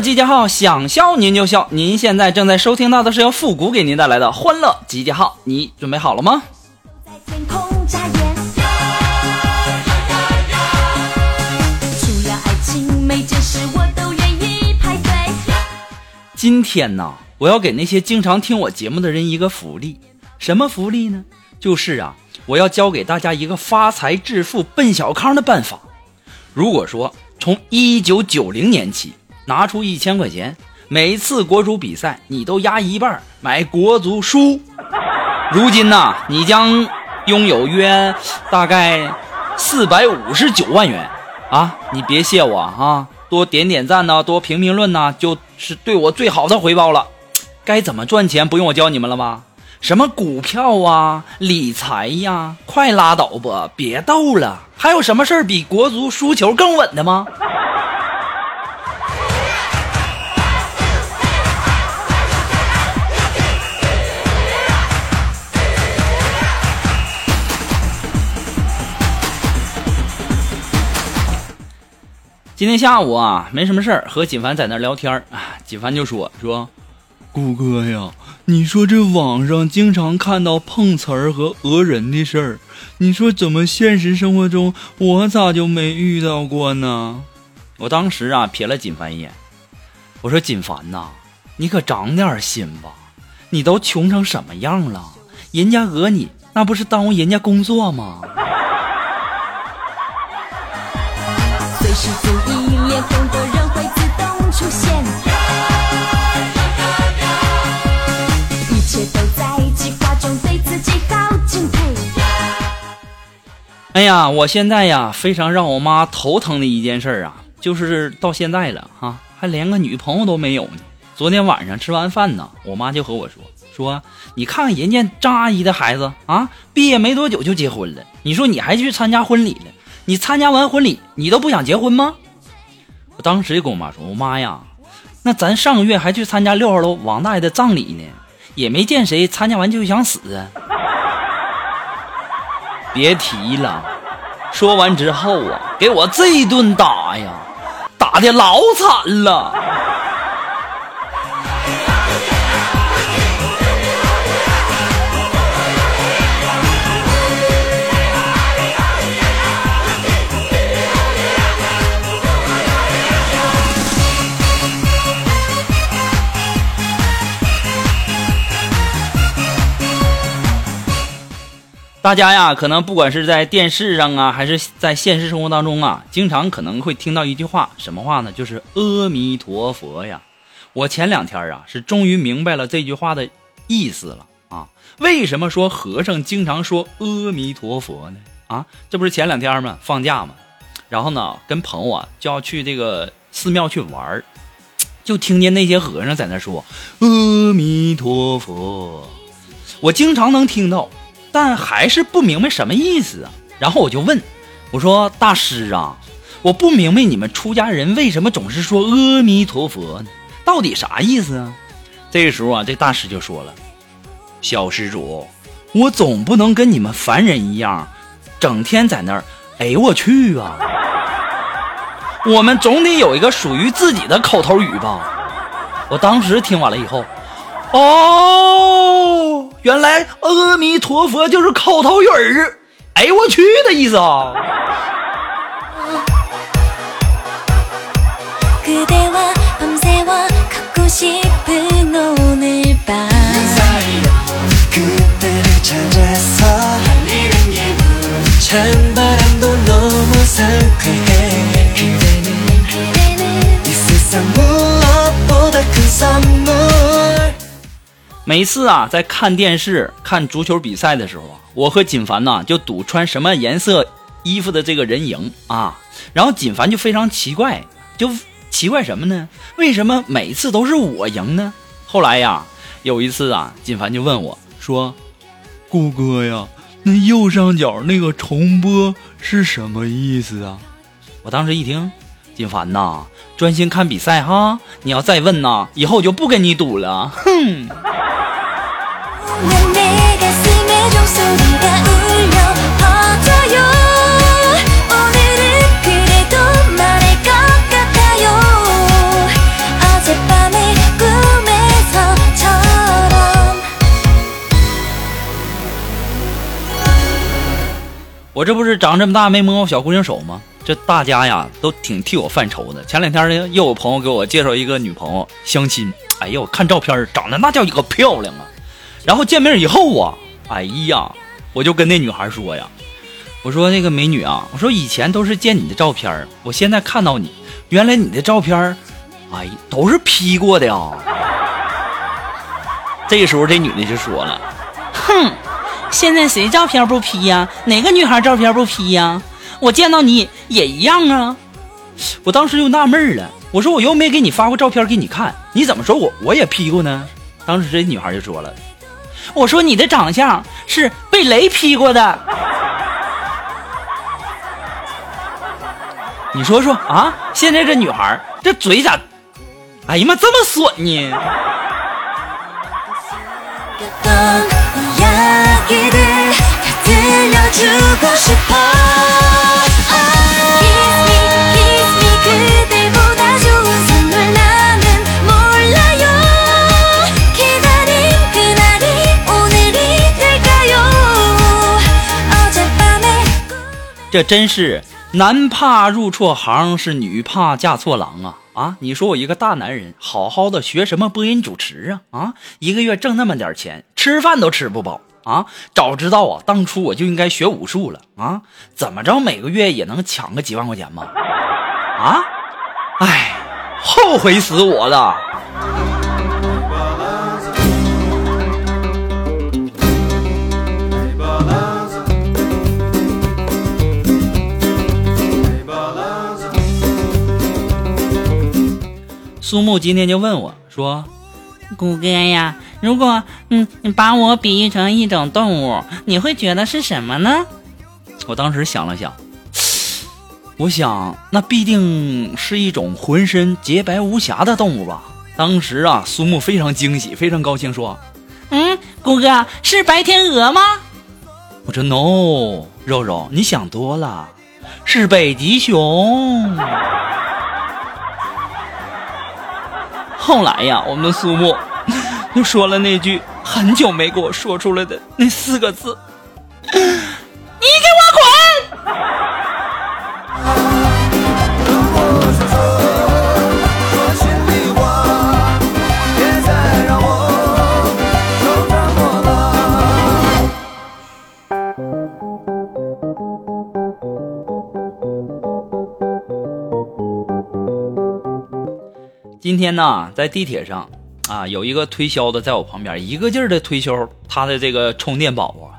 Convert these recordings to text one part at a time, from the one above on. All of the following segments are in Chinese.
集结号，想笑您就笑。您现在正在收听到的是由复古给您带来的欢乐集结号，你准备好了吗？除了爱情，每件事我都愿意排队。今天呢，我要给那些经常听我节目的人一个福利，什么福利呢？就是啊，我要教给大家一个发财致富、奔小康的办法。如果说从一九九零年起拿出一千块钱，每次国足比赛你都压一半买国足输，如今呢，你将拥有约大概四百五十九万元啊！你别谢我啊，多点点赞呐、多评评论呐、就是对我最好的回报了。该怎么赚钱，不用我教你们了吧？什么股票啊、理财呀，快拉倒吧，别逗了。还有什么事儿比国足输球更稳的吗？今天下午啊，没什么事儿，和锦凡在那儿聊天儿啊。锦凡就说说，谷哥呀，你说这网上经常看到碰瓷儿和讹人的事儿，你说怎么现实生活中我咋就没遇到过呢？我当时啊瞥了锦凡一眼，我说锦凡呐，你可长点心吧，你都穷成什么样了，人家讹你那不是耽误人家工作吗？随时注意，脸红的人会自动出现。一切都在计划中，对自己好敬佩。哎呀，我现在呀，非常让我妈头疼的一件事啊，就是到现在了哈、还连个女朋友都没有呢。昨天晚上吃完饭呢，我妈就和我说说，你看看人家张阿姨的孩子啊，毕业没多久就结婚了，你说你还去参加婚礼了？你参加完婚礼，你都不想结婚吗？我当时就跟我妈说，我妈呀，那咱上个月还去参加六号楼王大爷的葬礼呢，也没见谁参加完就想死啊。别提了。说完之后啊，给我这一顿打呀，打的老惨了。大家呀，可能不管是在电视上啊，还是在现实生活当中啊，经常可能会听到一句话，什么话呢？就是阿弥陀佛呀。我前两天啊，是终于明白了这句话的意思了啊。为什么说和尚经常说阿弥陀佛呢？啊，这不是前两天吗？放假嘛，然后呢，跟朋友啊就要去这个寺庙去玩儿就听见那些和尚在那说阿弥陀佛。我经常能听到，但还是不明白什么意思啊。然后我就问，我说大师啊，我不明白你们出家人为什么总是说阿弥陀佛呢？到底啥意思啊？这时候啊，这大师就说了，小施主，我总不能跟你们凡人一样，整天在那儿，哎我去啊！我们总得有一个属于自己的口头语吧？我当时听完了以后，哦，原来阿弥陀佛就是口头语儿，哎呦我去的意思啊！每次啊，在看电视看足球比赛的时候啊，我和锦凡呐就赌穿什么颜色衣服的这个人赢啊。然后锦凡就非常奇怪，就奇怪什么呢？为什么每次都是我赢呢？后来呀，有一次啊，锦凡就问我说：“顾哥呀，那右上角那个重播是什么意思啊？”我当时一听，锦凡呐，专心看比赛哈，你要再问呐，以后就不跟你赌了。哼。这不是长这么大没摸过小姑娘手吗？这大家呀都挺替我犯愁的。前两天呢，又有朋友给我介绍一个女朋友相亲，哎呀，我看照片长得那叫一个漂亮啊。然后见面以后啊，哎呀，我就跟那女孩说呀，我说那个美女啊，我说以前都是见你的照片，我现在看到你，原来你的照片，哎，都是 P 过的呀。这个时候这女的就说了，哼。现在谁照片不 P 呀？哪个女孩照片不 P 呀？我见到你也一样啊！我当时就纳闷了，我说我又没给你发过照片给你看，你怎么说我我也 P 过呢？当时这女孩就说了，我说你的长相是被雷劈过的。你说说啊，现在这女孩这嘴咋，哎呀妈这么损呢？这真是男怕入错行，是女怕嫁错郎啊！啊，你说我一个大男人，好好的学什么播音主持啊？啊，一个月挣那么点钱，吃饭都吃不饱啊！早知道啊，当初我就应该学武术了啊！怎么着，每个月也能抢个几万块钱吗？啊！哎，后悔死我了！苏木今天就问我说：“谷歌呀，如果嗯你把我比喻成一种动物，你会觉得是什么呢？我当时想了想，我想那必定是一种浑身洁白无瑕的动物吧。当时啊，苏木非常惊喜，非常高兴，说嗯，谷歌是白天鹅吗？：“我说 no，肉肉，你想多了，是北极熊。”后来呀，我们的苏木 又说了那句很久没给我说出来的那四个字：“今天呢，在地铁上啊，有一个推销的在我旁边，一个劲儿的推销他的这个充电宝啊。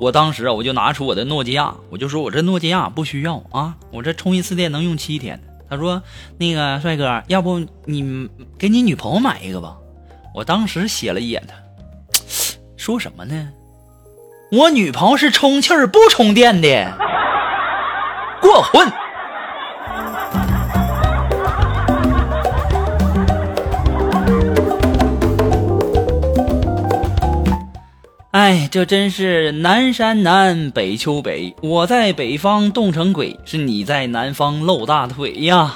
我当时啊，我就拿出我的诺基亚，我就说我这诺基亚不需要啊，我这充一次电能用七天。他说：“那个帅哥，要不你给你女朋友买一个吧？”我当时瞥了一眼他，说什么呢？我女朋友是充气儿不充电的，过混。哎，这真是南山南，北秋北。我在北方冻成鬼，是你在南方露大腿呀。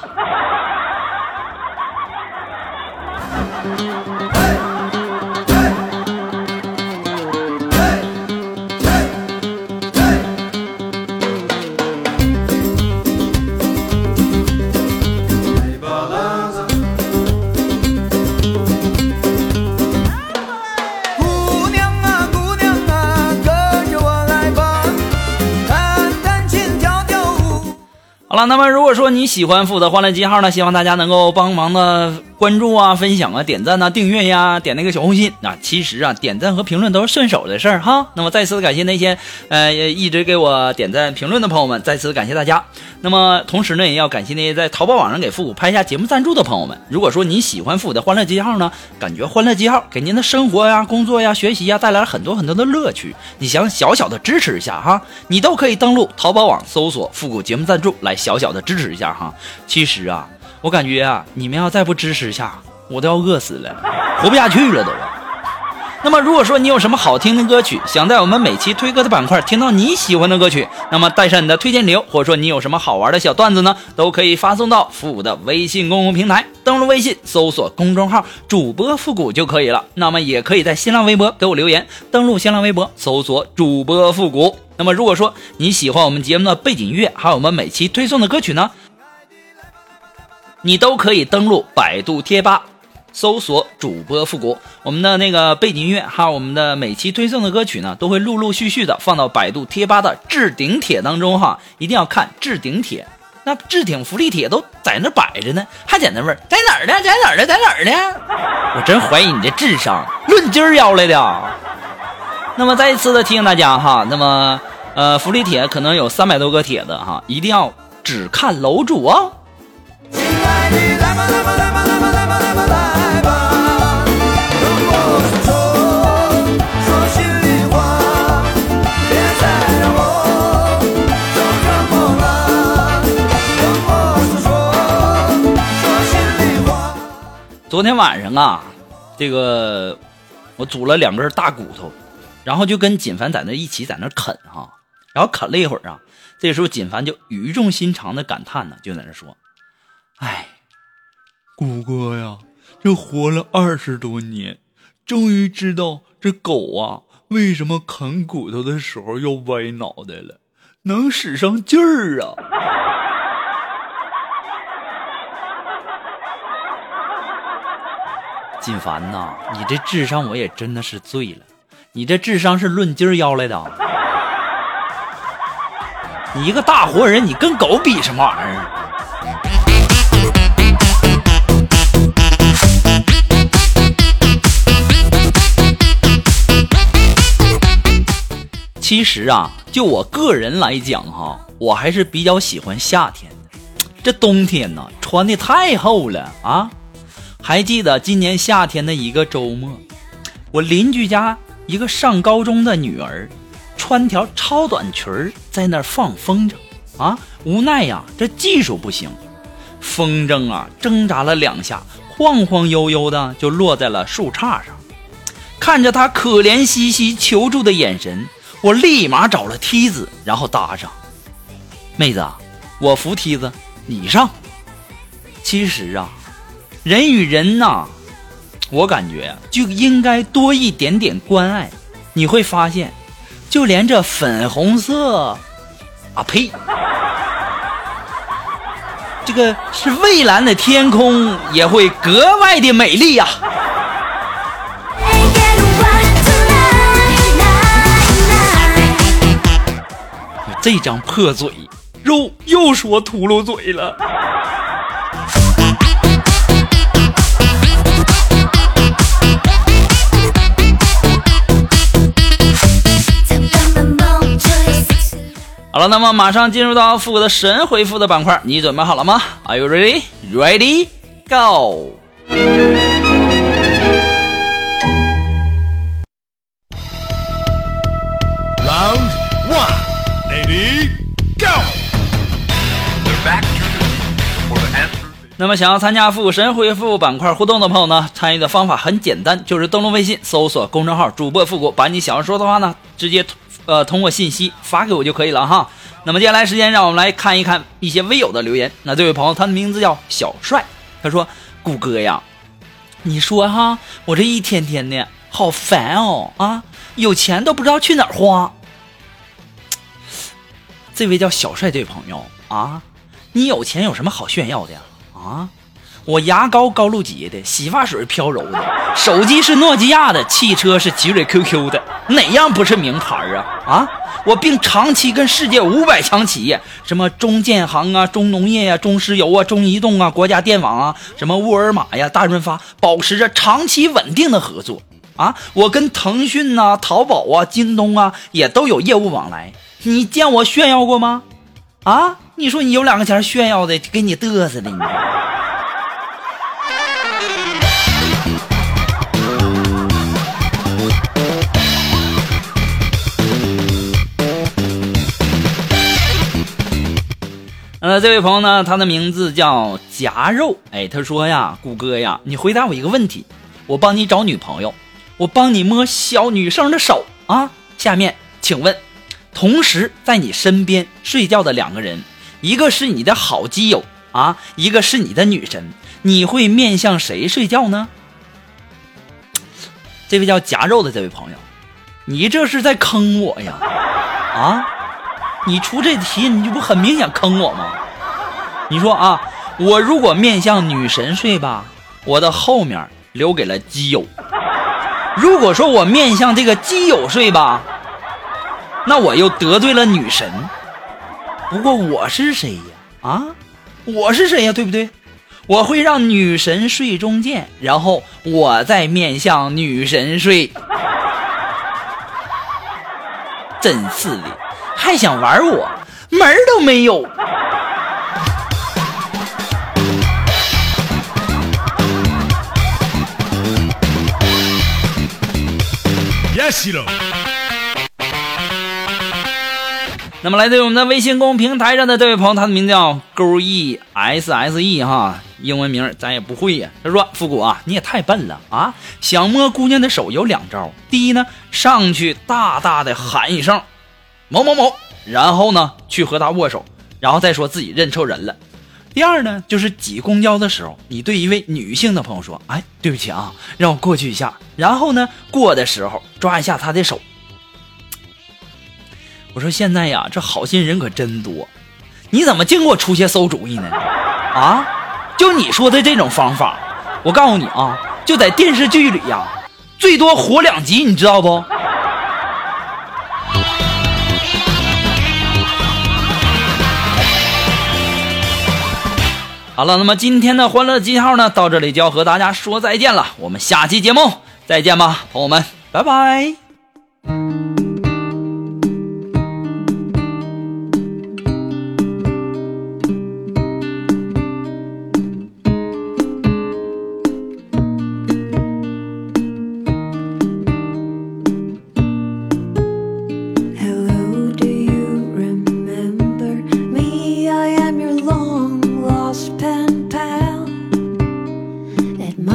那么如果说你喜欢负责欢乐记号呢，希望大家能够帮忙的关注啊、分享啊、点赞呐、订阅呀、点那个小红心啊。其实啊，点赞和评论都是顺手的事儿哈。那么再次感谢那些呃一直给我点赞评论的朋友们，再次感谢大家。那么同时呢，也要感谢那些在淘宝网上给复古拍下节目赞助的朋友们。如果说你喜欢复古的欢乐记号呢，感觉欢乐记号给您的生活呀、工作呀、学习呀带来了很多很多的乐趣，你想小小的支持一下哈，你都可以登录淘宝网搜索复古节目赞助来小小的支持一下哈。其实啊，我感觉啊，你们要再不支持一下，我都要饿死了，活不下去了都。那么，如果说你有什么好听的歌曲，想在我们每期推歌的板块听到你喜欢的歌曲，那么带上你的推荐理由，或者说你有什么好玩的小段子呢，都可以发送到复古的微信公共平台，登录微信搜索公众号“主播复古”就可以了。那么，也可以在新浪微博给我留言，登录新浪微博搜索“主播复古”。那么，如果说你喜欢我们节目的背景音乐，还有我们每期推送的歌曲呢，你都可以登录百度贴吧。搜索主播复古，我们的那个背景音乐，还有我们的每期推送的歌曲呢，都会陆陆续续的放到百度贴吧的置顶帖当中哈，一定要看置顶帖。那置顶福利帖都在那摆着呢，还在那问在哪儿呢？在哪儿呢？在哪儿呢？我真怀疑你这智商论斤儿要来的。那么再一次的提醒大家哈，那么呃福利帖可能有三百多个帖子哈，一定要只看楼主哦。昨天晚上啊，这个我煮了两根大骨头，然后就跟锦凡在那一起在那啃哈，然后啃了一会儿啊，这时候锦凡就语重心长的感叹呢，就在那说：“哎，谷歌呀，这活了二十多年，终于知道这狗啊为什么啃骨头的时候要歪脑袋了，能使上劲儿啊。”锦凡呐，你这智商我也真的是醉了，你这智商是论斤要来的。你一个大活人，你跟狗比什么玩意儿？其实啊，就我个人来讲哈，我还是比较喜欢夏天的。这冬天呢，穿的太厚了啊。还记得今年夏天的一个周末，我邻居家一个上高中的女儿，穿条超短裙儿在那儿放风筝啊。无奈呀，这技术不行，风筝啊挣扎了两下，晃晃悠悠的就落在了树杈上。看着她可怜兮兮求助的眼神，我立马找了梯子，然后搭上。妹子，我扶梯子，你上。其实啊。人与人呐，我感觉、就应该多一点点关爱。你会发现，就连这粉红色，啊呸，这个是蔚蓝的天空也会格外的美丽呀、这张破嘴，肉又说秃噜嘴了。好了，那么马上进入到复古的神回复的板块，你准备好了吗？Are you ready? Ready? Go! 那么想要参加复古神回复板块互动的朋友呢，参与的方法很简单，就是登录微信搜索公众号主播复古，把你想要说的话呢，直接呃通过信息发给我就可以了哈。那么接下来时间，让我们来看一看一些微友的留言。那这位朋友他的名字叫小帅，他说：“谷歌呀，你说哈，我这一天天的好烦哦啊，有钱都不知道去哪儿花。”这位叫小帅这位朋友啊，你有钱有什么好炫耀的呀？啊，我牙膏高露洁的，洗发水飘柔的，手机是诺基亚的，汽车是奇瑞 QQ 的，哪样不是名牌啊？啊！我并长期跟世界五百强企业，什么中建行啊、中农业呀、中石油啊、中移动啊、国家电网啊、什么沃尔玛呀、大润发，保持着长期稳定的合作啊！我跟腾讯呐、淘宝啊、京东啊也都有业务往来，你见我炫耀过吗？啊！你说你有两个钱炫耀的，给你嘚瑟的你。呃，这位朋友呢，他的名字叫夹肉。哎，他说呀，谷歌呀，你回答我一个问题，我帮你找女朋友，我帮你摸小女生的手啊。下面请问，同时在你身边睡觉的两个人，一个是你的好基友啊，一个是你的女神，你会面向谁睡觉呢？这位叫夹肉的这位朋友，你这是在坑我呀？啊？你出这题，你这不很明显坑我吗？你说啊，我如果面向女神睡吧，我的后面留给了基友；如果说我面向这个基友睡吧，那我又得罪了女神。不过我是谁呀？啊，我是谁呀？对不对？我会让女神睡中间，然后我再面向女神睡。真是的。还想玩我，门儿都没有。那么来自于我们的微信公平台上的这位朋友，他的名字叫勾 e s s e 哈，英文名咱也不会呀。他说：“复古啊，你也太笨了啊！想摸姑娘的手有两招，第一呢，上去大大的喊一声。”某某某，然后呢，去和她握手，然后再说自己认错人了。第二呢，就是挤公交的时候，你对一位女性的朋友说：“哎，对不起啊，让我过去一下。”然后呢，过的时候抓一下她的手。我说现在呀，这好心人可真多，你怎么净给我出些馊主意呢？啊，就你说的这种方法，我告诉你啊，就在电视剧里呀，最多活两集，你知道不？好了，那么今天的欢乐记号呢，到这里就要和大家说再见了。我们下期节目再见吧，朋友们，拜拜。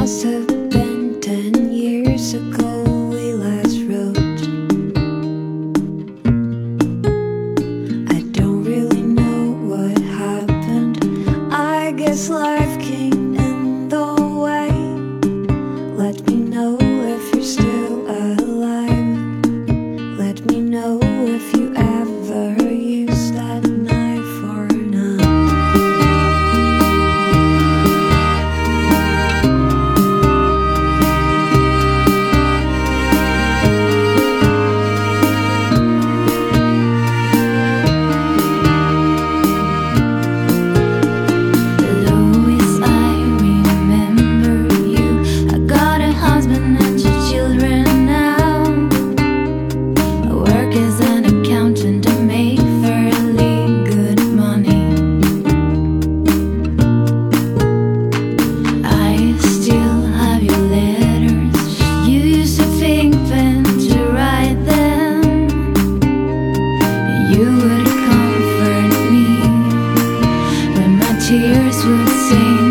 must have been ten years ago. sim